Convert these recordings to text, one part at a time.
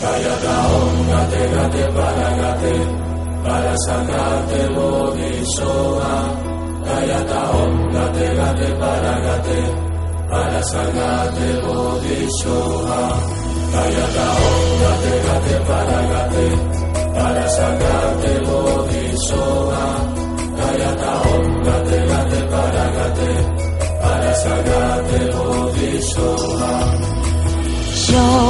Kayata Om Gate Gate Paragate Parasagate Bodhisoha Kayata Om Gate Gate Paragate Parasagate Bodhisoha Kayata Om Gate Gate Paragate Parasagate Bodhisoha Kayata Om Gate Gate Paragate en veure que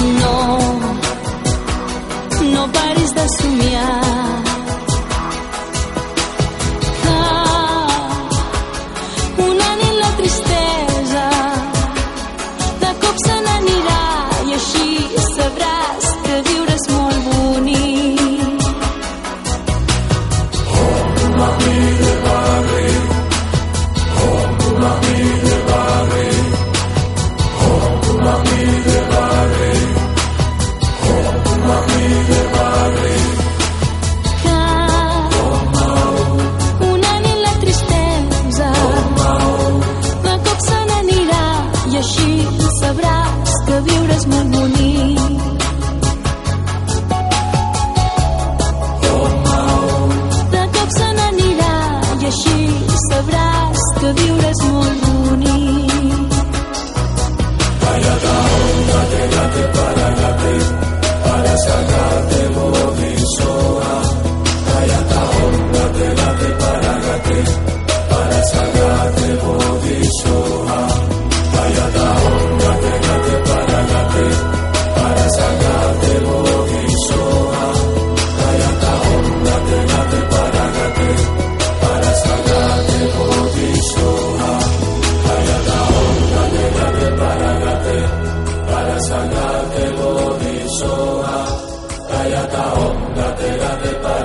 No, no paris de somiar. 难不你？Γατε βοδι τα όγκα ομν παράγατε γατε παρα.